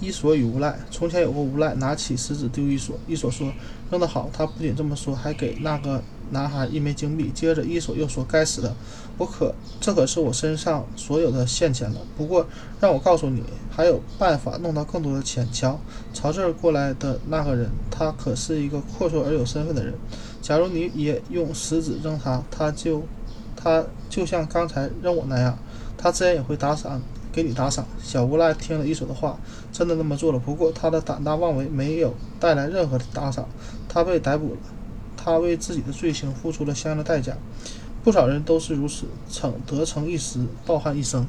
伊索与无赖。从前有个无赖，拿起石子丢伊索。伊索说：“扔得好。”他不仅这么说，还给那个男孩一枚金币。接着，伊索又说：“该死的，我可这可是我身上所有的现钱了。不过，让我告诉你，还有办法弄到更多的钱。瞧，朝这儿过来的那个人，他可是一个阔绰而有身份的人。假如你也用石子扔他，他就他就像刚才扔我那样，他自然也会打赏。”给你打赏。小无赖听了一手的话，真的那么做了。不过他的胆大妄为没有带来任何的打赏，他被逮捕了。他为自己的罪行付出了相应的代价。不少人都是如此，逞得逞一时，抱憾一生。